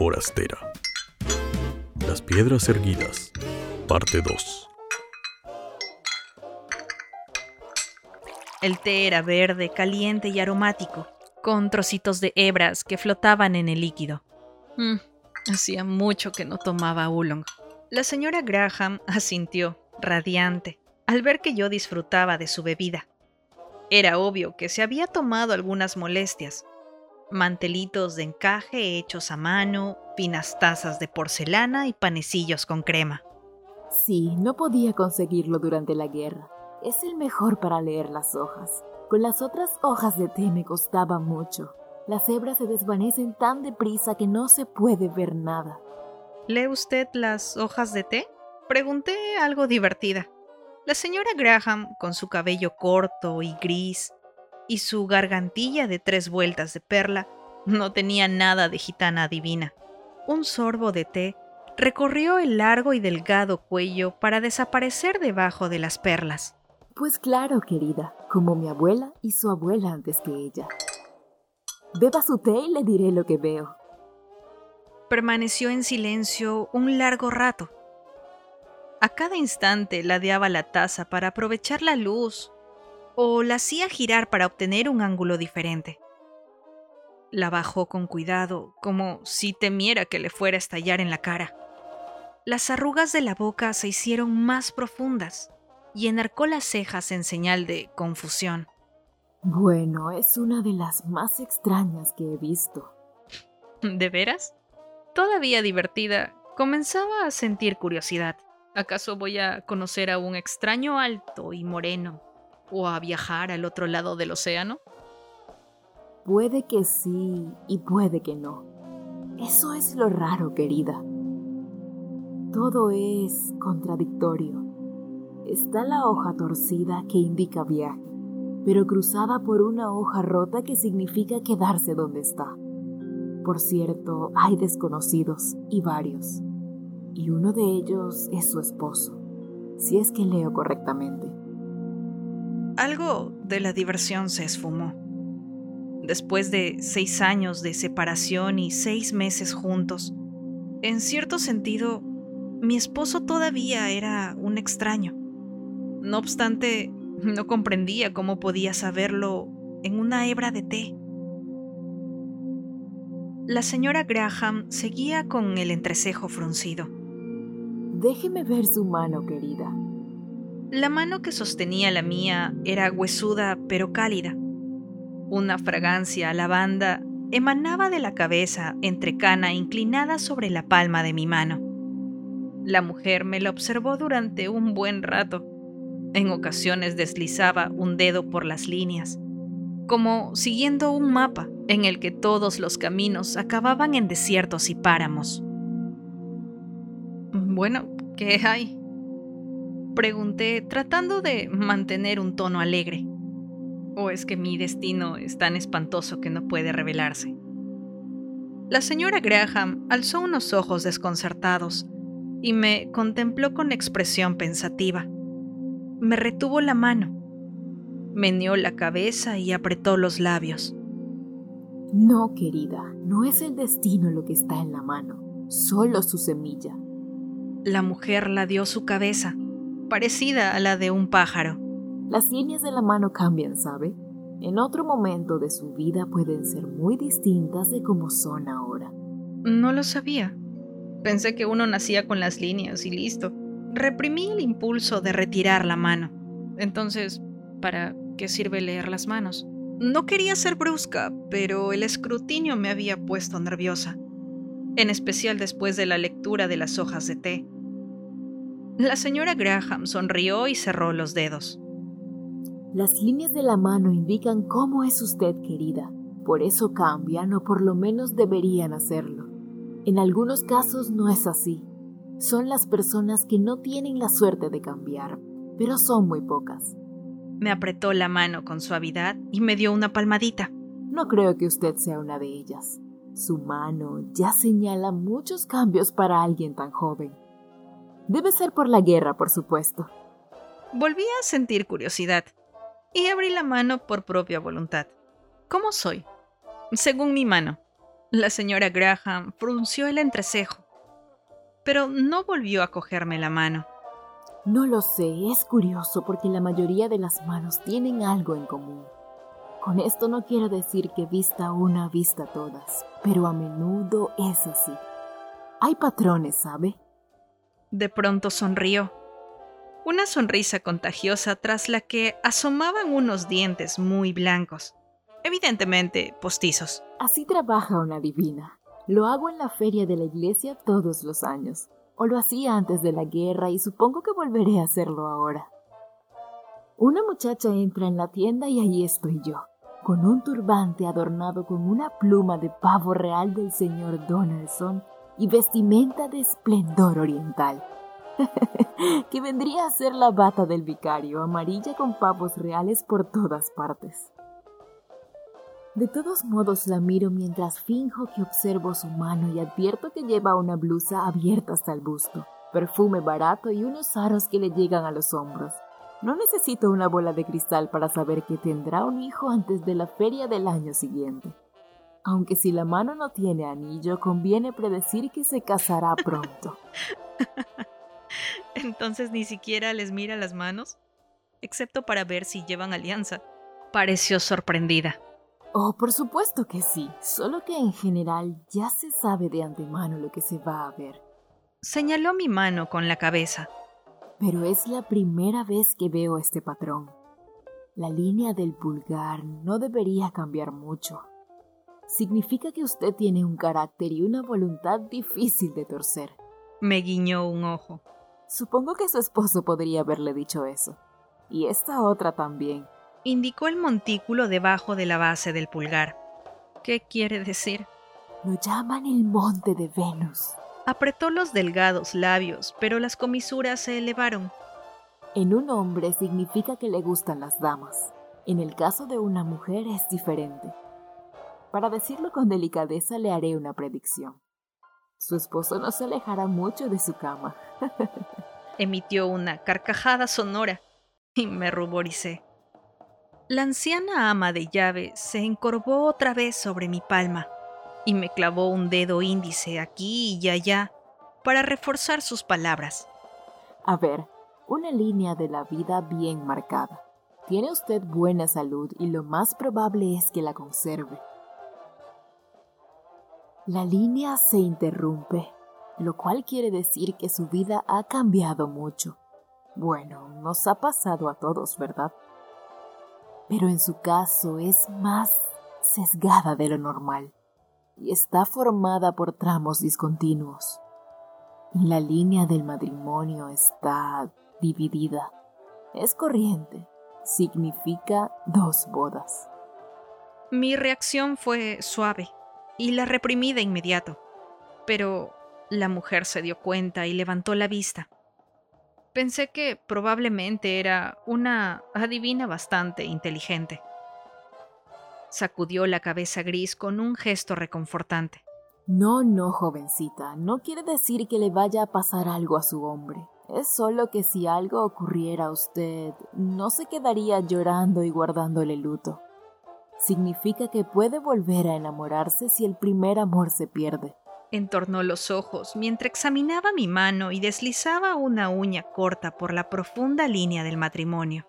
forastera. Las piedras erguidas, parte 2. El té era verde, caliente y aromático, con trocitos de hebras que flotaban en el líquido. Mm, hacía mucho que no tomaba oolong. La señora Graham asintió, radiante, al ver que yo disfrutaba de su bebida. Era obvio que se había tomado algunas molestias. Mantelitos de encaje hechos a mano, finas tazas de porcelana y panecillos con crema. Sí, no podía conseguirlo durante la guerra. Es el mejor para leer las hojas. Con las otras hojas de té me costaba mucho. Las hebras se desvanecen tan deprisa que no se puede ver nada. ¿Lee usted las hojas de té? Pregunté algo divertida. La señora Graham, con su cabello corto y gris y su gargantilla de tres vueltas de perla, no tenía nada de gitana divina. Un sorbo de té recorrió el largo y delgado cuello para desaparecer debajo de las perlas. Pues claro, querida, como mi abuela y su abuela antes que ella. Beba su té y le diré lo que veo. Permaneció en silencio un largo rato. A cada instante ladeaba la taza para aprovechar la luz o la hacía girar para obtener un ángulo diferente. La bajó con cuidado, como si temiera que le fuera a estallar en la cara. Las arrugas de la boca se hicieron más profundas y enarcó las cejas en señal de confusión. Bueno, es una de las más extrañas que he visto. ¿De veras? Todavía divertida, comenzaba a sentir curiosidad. ¿Acaso voy a conocer a un extraño alto y moreno? ¿O a viajar al otro lado del océano? Puede que sí y puede que no. Eso es lo raro, querida. Todo es contradictorio. Está la hoja torcida que indica viaje, pero cruzada por una hoja rota que significa quedarse donde está. Por cierto, hay desconocidos y varios, y uno de ellos es su esposo, si es que leo correctamente. Algo de la diversión se esfumó. Después de seis años de separación y seis meses juntos, en cierto sentido, mi esposo todavía era un extraño. No obstante, no comprendía cómo podía saberlo en una hebra de té. La señora Graham seguía con el entrecejo fruncido. Déjeme ver su mano, querida. La mano que sostenía la mía era huesuda pero cálida. Una fragancia a lavanda emanaba de la cabeza entrecana inclinada sobre la palma de mi mano. La mujer me la observó durante un buen rato en ocasiones deslizaba un dedo por las líneas, como siguiendo un mapa en el que todos los caminos acababan en desiertos y páramos. Bueno, ¿qué hay? Pregunté tratando de mantener un tono alegre. ¿O es que mi destino es tan espantoso que no puede revelarse? La señora Graham alzó unos ojos desconcertados y me contempló con expresión pensativa me retuvo la mano, meneó la cabeza y apretó los labios. No, querida, no es el destino lo que está en la mano, solo su semilla. La mujer ladeó su cabeza, parecida a la de un pájaro. Las líneas de la mano cambian, ¿sabe? En otro momento de su vida pueden ser muy distintas de como son ahora. No lo sabía. Pensé que uno nacía con las líneas y listo. Reprimí el impulso de retirar la mano. Entonces, ¿para qué sirve leer las manos? No quería ser brusca, pero el escrutinio me había puesto nerviosa, en especial después de la lectura de las hojas de té. La señora Graham sonrió y cerró los dedos. Las líneas de la mano indican cómo es usted, querida. Por eso cambian o por lo menos deberían hacerlo. En algunos casos no es así son las personas que no tienen la suerte de cambiar, pero son muy pocas. Me apretó la mano con suavidad y me dio una palmadita. No creo que usted sea una de ellas. Su mano ya señala muchos cambios para alguien tan joven. Debe ser por la guerra, por supuesto. Volví a sentir curiosidad y abrí la mano por propia voluntad. ¿Cómo soy? Según mi mano. La señora Graham frunció el entrecejo, pero no volvió a cogerme la mano. No lo sé, es curioso porque la mayoría de las manos tienen algo en común. Con esto no quiero decir que vista una, vista todas, pero a menudo es así. Hay patrones, ¿sabe? De pronto sonrió. Una sonrisa contagiosa tras la que asomaban unos dientes muy blancos, evidentemente postizos. Así trabaja una divina. Lo hago en la feria de la iglesia todos los años, o lo hacía antes de la guerra y supongo que volveré a hacerlo ahora. Una muchacha entra en la tienda y ahí estoy yo, con un turbante adornado con una pluma de pavo real del señor Donaldson y vestimenta de esplendor oriental, que vendría a ser la bata del vicario, amarilla con pavos reales por todas partes. De todos modos la miro mientras finjo que observo su mano y advierto que lleva una blusa abierta hasta el busto, perfume barato y unos aros que le llegan a los hombros. No necesito una bola de cristal para saber que tendrá un hijo antes de la feria del año siguiente. Aunque si la mano no tiene anillo, conviene predecir que se casará pronto. Entonces ni siquiera les mira las manos, excepto para ver si llevan alianza. Pareció sorprendida. Oh, por supuesto que sí, solo que en general ya se sabe de antemano lo que se va a ver. Señaló mi mano con la cabeza pero es la primera vez que veo este patrón. La línea del pulgar no debería cambiar mucho. Significa que usted tiene un carácter y una voluntad difícil de torcer. Me guiñó un ojo. Supongo que su esposo podría haberle dicho eso. Y esta otra también. Indicó el montículo debajo de la base del pulgar. ¿Qué quiere decir? Lo llaman el monte de Venus. Apretó los delgados labios, pero las comisuras se elevaron. En un hombre significa que le gustan las damas. En el caso de una mujer es diferente. Para decirlo con delicadeza le haré una predicción. Su esposo no se alejará mucho de su cama. Emitió una carcajada sonora y me ruboricé. La anciana ama de llave se encorvó otra vez sobre mi palma y me clavó un dedo índice aquí y allá para reforzar sus palabras. A ver, una línea de la vida bien marcada. Tiene usted buena salud y lo más probable es que la conserve. La línea se interrumpe, lo cual quiere decir que su vida ha cambiado mucho. Bueno, nos ha pasado a todos, ¿verdad? Pero en su caso es más sesgada de lo normal y está formada por tramos discontinuos. La línea del matrimonio está dividida. Es corriente. Significa dos bodas. Mi reacción fue suave y la reprimí de inmediato. Pero la mujer se dio cuenta y levantó la vista. Pensé que probablemente era una adivina bastante inteligente. Sacudió la cabeza gris con un gesto reconfortante. No, no, jovencita, no quiere decir que le vaya a pasar algo a su hombre. Es solo que si algo ocurriera a usted, no se quedaría llorando y guardándole luto. Significa que puede volver a enamorarse si el primer amor se pierde. Entornó los ojos mientras examinaba mi mano y deslizaba una uña corta por la profunda línea del matrimonio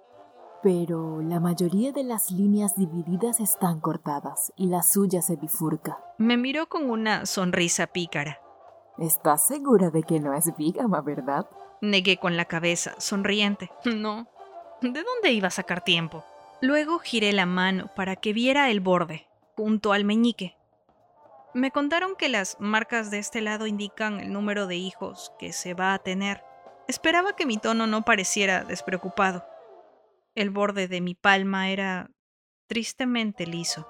pero la mayoría de las líneas divididas están cortadas y la suya se bifurca. Me miró con una sonrisa pícara. ¿Estás segura de que no es vígama, verdad? Negué con la cabeza, sonriente. No. ¿De dónde iba a sacar tiempo? Luego giré la mano para que viera el borde, junto al meñique. Me contaron que las marcas de este lado indican el número de hijos que se va a tener. Esperaba que mi tono no pareciera despreocupado. El borde de mi palma era tristemente liso.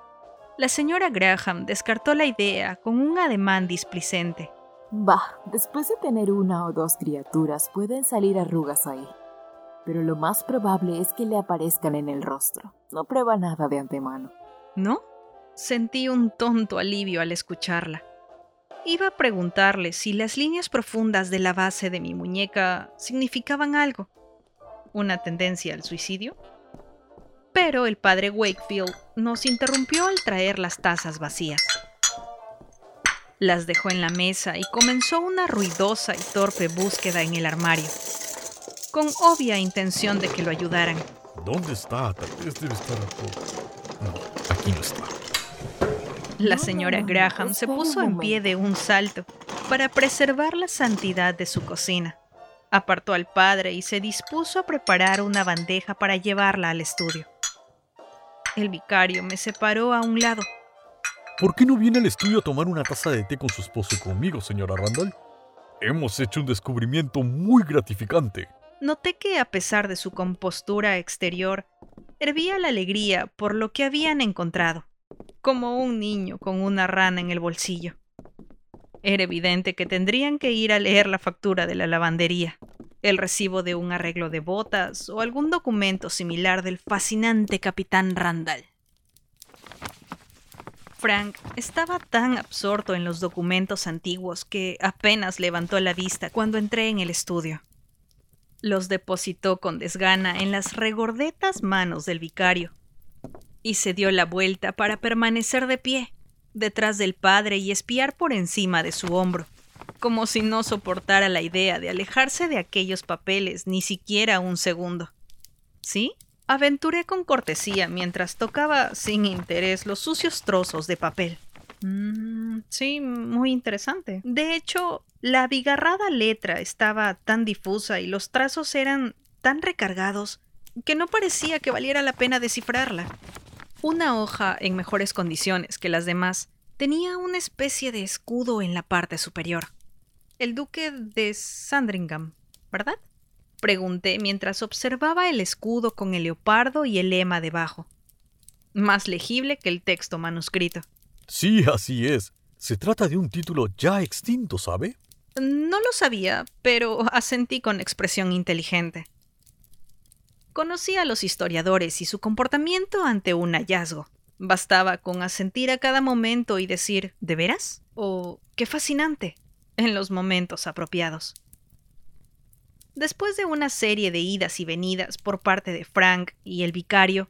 La señora Graham descartó la idea con un ademán displicente. Bah, después de tener una o dos criaturas pueden salir arrugas ahí. Pero lo más probable es que le aparezcan en el rostro. No prueba nada de antemano. ¿No? Sentí un tonto alivio al escucharla. Iba a preguntarle si las líneas profundas de la base de mi muñeca significaban algo una tendencia al suicidio? Pero el padre Wakefield nos interrumpió al traer las tazas vacías. Las dejó en la mesa y comenzó una ruidosa y torpe búsqueda en el armario, con obvia intención de que lo ayudaran. ¿Dónde está? Tal vez debe estar aquí. No, aquí no está. La señora Graham se puso en pie de un salto para preservar la santidad de su cocina. Apartó al padre y se dispuso a preparar una bandeja para llevarla al estudio. El vicario me separó a un lado. ¿Por qué no viene al estudio a tomar una taza de té con su esposo y conmigo, señora Randall? Hemos hecho un descubrimiento muy gratificante. Noté que a pesar de su compostura exterior, hervía la alegría por lo que habían encontrado, como un niño con una rana en el bolsillo. Era evidente que tendrían que ir a leer la factura de la lavandería, el recibo de un arreglo de botas o algún documento similar del fascinante capitán Randall. Frank estaba tan absorto en los documentos antiguos que apenas levantó la vista cuando entré en el estudio. Los depositó con desgana en las regordetas manos del vicario y se dio la vuelta para permanecer de pie, detrás del padre y espiar por encima de su hombro, como si no soportara la idea de alejarse de aquellos papeles ni siquiera un segundo. ¿Sí? Aventuré con cortesía mientras tocaba sin interés los sucios trozos de papel. Mm, sí, muy interesante. De hecho, la abigarrada letra estaba tan difusa y los trazos eran tan recargados que no parecía que valiera la pena descifrarla. Una hoja en mejores condiciones que las demás tenía una especie de escudo en la parte superior. El duque de Sandringham, ¿verdad? Pregunté mientras observaba el escudo con el leopardo y el lema debajo. Más legible que el texto manuscrito. Sí, así es. Se trata de un título ya extinto, ¿sabe? No lo sabía, pero asentí con expresión inteligente. Conocí a los historiadores y su comportamiento ante un hallazgo. Bastaba con asentir a cada momento y decir ¿de veras? o qué fascinante en los momentos apropiados. Después de una serie de idas y venidas por parte de Frank y el vicario,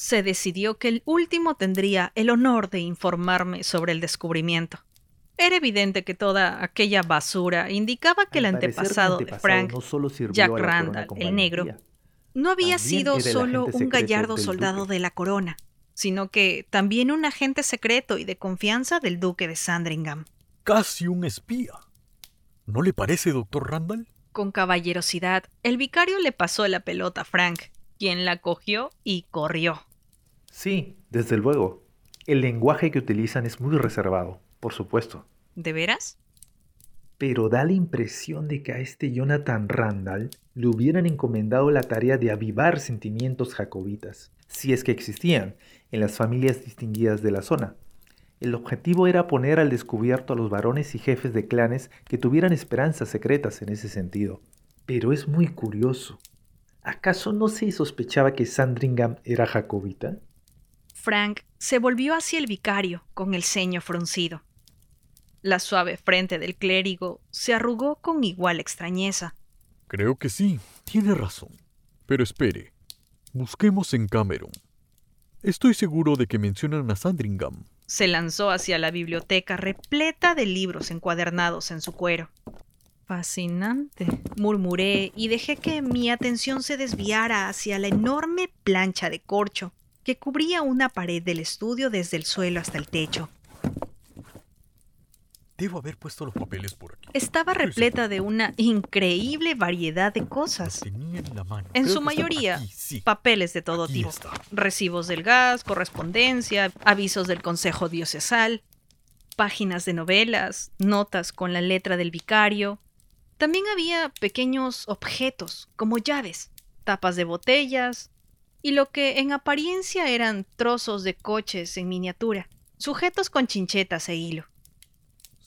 se decidió que el último tendría el honor de informarme sobre el descubrimiento. Era evidente que toda aquella basura indicaba que el antepasado de Frank, no solo sirvió Jack Randall, el negro, no había también sido solo un gallardo soldado duque. de la corona, sino que también un agente secreto y de confianza del duque de Sandringham. Casi un espía. ¿No le parece, doctor Randall? Con caballerosidad, el vicario le pasó la pelota a Frank, quien la cogió y corrió. Sí, desde luego. El lenguaje que utilizan es muy reservado, por supuesto. ¿De veras? Pero da la impresión de que a este Jonathan Randall le hubieran encomendado la tarea de avivar sentimientos jacobitas, si es que existían, en las familias distinguidas de la zona. El objetivo era poner al descubierto a los varones y jefes de clanes que tuvieran esperanzas secretas en ese sentido. Pero es muy curioso. ¿Acaso no se sospechaba que Sandringham era jacobita? Frank se volvió hacia el vicario con el ceño fruncido. La suave frente del clérigo se arrugó con igual extrañeza. Creo que sí, tiene razón. Pero espere, busquemos en Cameron. Estoy seguro de que mencionan a Sandringham. Se lanzó hacia la biblioteca repleta de libros encuadernados en su cuero. Fascinante, murmuré y dejé que mi atención se desviara hacia la enorme plancha de corcho que cubría una pared del estudio desde el suelo hasta el techo. Debo haber puesto los papeles por aquí. Estaba repleta de una increíble variedad de cosas. tenía en la mano. En Creo su mayoría, aquí, sí. Papeles de todo Aquí tipo. está. Recibos del gas, correspondencia, avisos del Consejo Diocesal, páginas de novelas, notas con la letra del vicario. También había pequeños objetos, como llaves, tapas de botellas, y lo que en apariencia eran trozos de coches en miniatura, sujetos con chinchetas e hilo.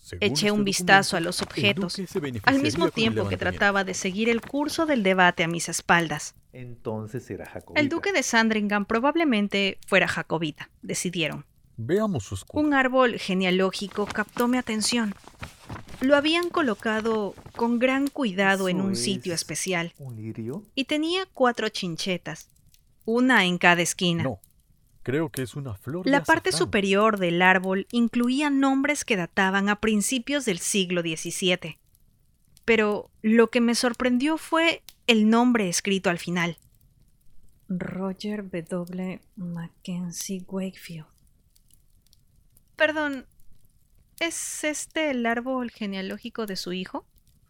Según Eché este un vistazo a los objetos, al mismo tiempo que trataba de seguir el curso del debate a mis espaldas. Entonces era jacobita. El duque de Sandringham probablemente fuera jacobita, decidieron. Veamos su escudo. Un árbol genealógico captó mi atención. Lo habían colocado con gran cuidado en ¿Eso un sitio es especial ¿Un lirio? y tenía cuatro chinchetas, una en cada esquina. No, Creo que es una flor. La parte superior del árbol incluía nombres que databan a principios del siglo XVII. Pero lo que me sorprendió fue el nombre escrito al final. Roger W. Mackenzie Wakefield. Perdón, ¿es este el árbol genealógico de su hijo?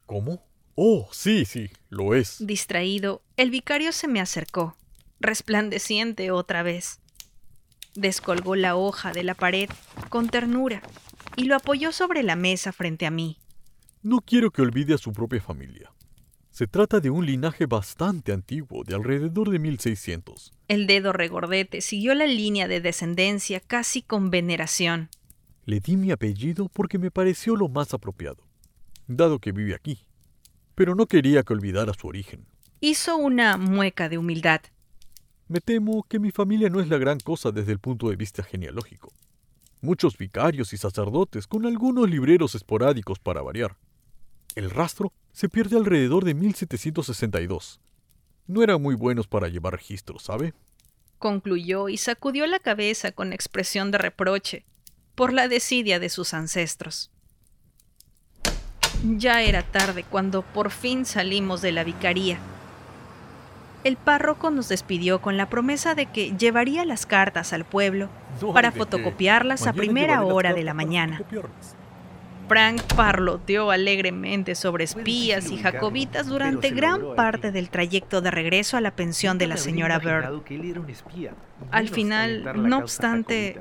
¿Cómo? Oh, sí, sí, lo es. Distraído, el vicario se me acercó, resplandeciente otra vez. Descolgó la hoja de la pared con ternura y lo apoyó sobre la mesa frente a mí. No quiero que olvide a su propia familia. Se trata de un linaje bastante antiguo, de alrededor de 1600. El dedo regordete siguió la línea de descendencia casi con veneración. Le di mi apellido porque me pareció lo más apropiado, dado que vive aquí. Pero no quería que olvidara su origen. Hizo una mueca de humildad. Me temo que mi familia no es la gran cosa desde el punto de vista genealógico. Muchos vicarios y sacerdotes, con algunos libreros esporádicos para variar. El rastro se pierde alrededor de 1762. No eran muy buenos para llevar registros, ¿sabe? Concluyó y sacudió la cabeza con expresión de reproche por la desidia de sus ancestros. Ya era tarde cuando por fin salimos de la vicaría. El párroco nos despidió con la promesa de que llevaría las cartas al pueblo para fotocopiarlas a primera hora de la mañana. Frank parloteó alegremente sobre espías y jacobitas durante gran parte del trayecto de regreso a la pensión de la señora Bird. Al final, no obstante,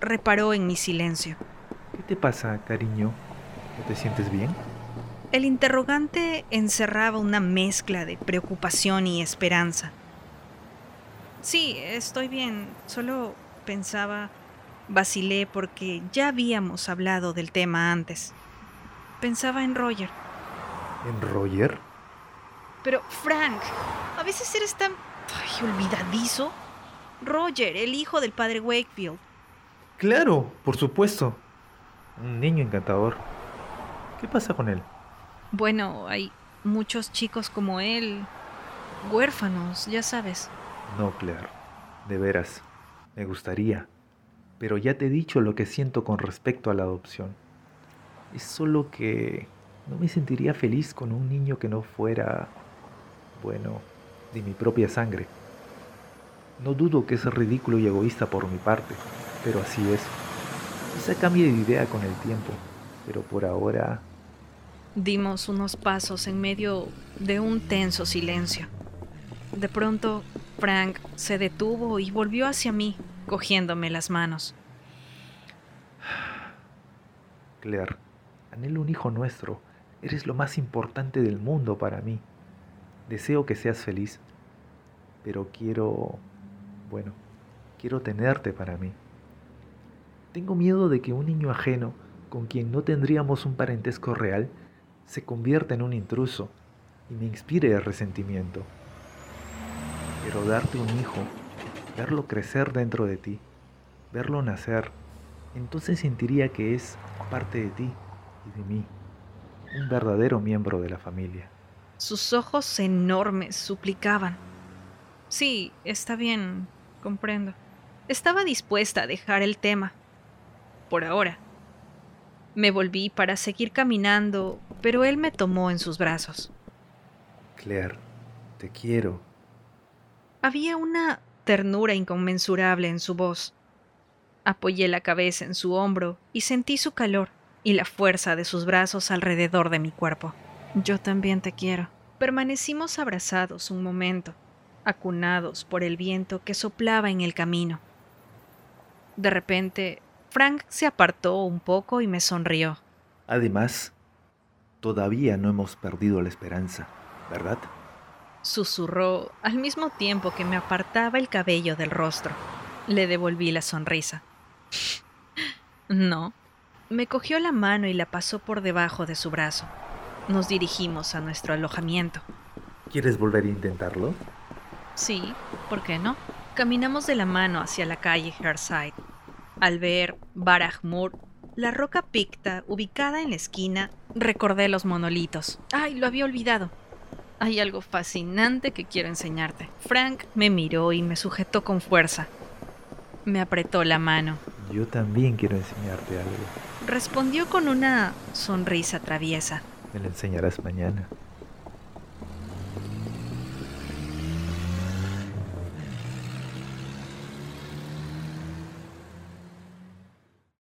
reparó en mi silencio. ¿Qué te pasa, cariño? ¿No te sientes bien? El interrogante encerraba una mezcla de preocupación y esperanza. Sí, estoy bien. Solo pensaba Vacilé porque ya habíamos hablado del tema antes. Pensaba en Roger. ¿En Roger? Pero, Frank, a veces eres tan ay, olvidadizo. Roger, el hijo del padre Wakefield. Claro, por supuesto. Un niño encantador. ¿Qué pasa con él? Bueno, hay muchos chicos como él, huérfanos, ya sabes. No, Claire. De veras, me gustaría pero ya te he dicho lo que siento con respecto a la adopción. Es solo que no me sentiría feliz con un niño que no fuera, bueno, de mi propia sangre. No dudo que es ridículo y egoísta por mi parte, pero así es. Quizá cambie de idea con el tiempo, pero por ahora... Dimos unos pasos en medio de un tenso silencio. De pronto, Frank se detuvo y volvió hacia mí, cogiéndome las manos. Claire, anhelo un hijo nuestro. Eres lo más importante del mundo para mí. Deseo que seas feliz, pero quiero, bueno, quiero tenerte para mí. Tengo miedo de que un niño ajeno, con quien no tendríamos un parentesco real, se convierta en un intruso y me inspire resentimiento. Pero darte un hijo verlo crecer dentro de ti, verlo nacer, entonces sentiría que es parte de ti y de mí, un verdadero miembro de la familia. Sus ojos enormes suplicaban. Sí, está bien, comprendo. Estaba dispuesta a dejar el tema. Por ahora. Me volví para seguir caminando, pero él me tomó en sus brazos. Claire, te quiero. Había una ternura inconmensurable en su voz. Apoyé la cabeza en su hombro y sentí su calor y la fuerza de sus brazos alrededor de mi cuerpo. Yo también te quiero. Permanecimos abrazados un momento, acunados por el viento que soplaba en el camino. De repente, Frank se apartó un poco y me sonrió. Además, todavía no hemos perdido la esperanza, ¿verdad? susurró al mismo tiempo que me apartaba el cabello del rostro. Le devolví la sonrisa. No. Me cogió la mano y la pasó por debajo de su brazo. Nos dirigimos a nuestro alojamiento. ¿Quieres volver a intentarlo? Sí, ¿por qué no? Caminamos de la mano hacia la calle Herside. Al ver Barahmur, la roca picta ubicada en la esquina, recordé los monolitos. Ay, lo había olvidado. Hay algo fascinante que quiero enseñarte. Frank me miró y me sujetó con fuerza. Me apretó la mano. Yo también quiero enseñarte algo. Respondió con una sonrisa traviesa. Me lo enseñarás mañana.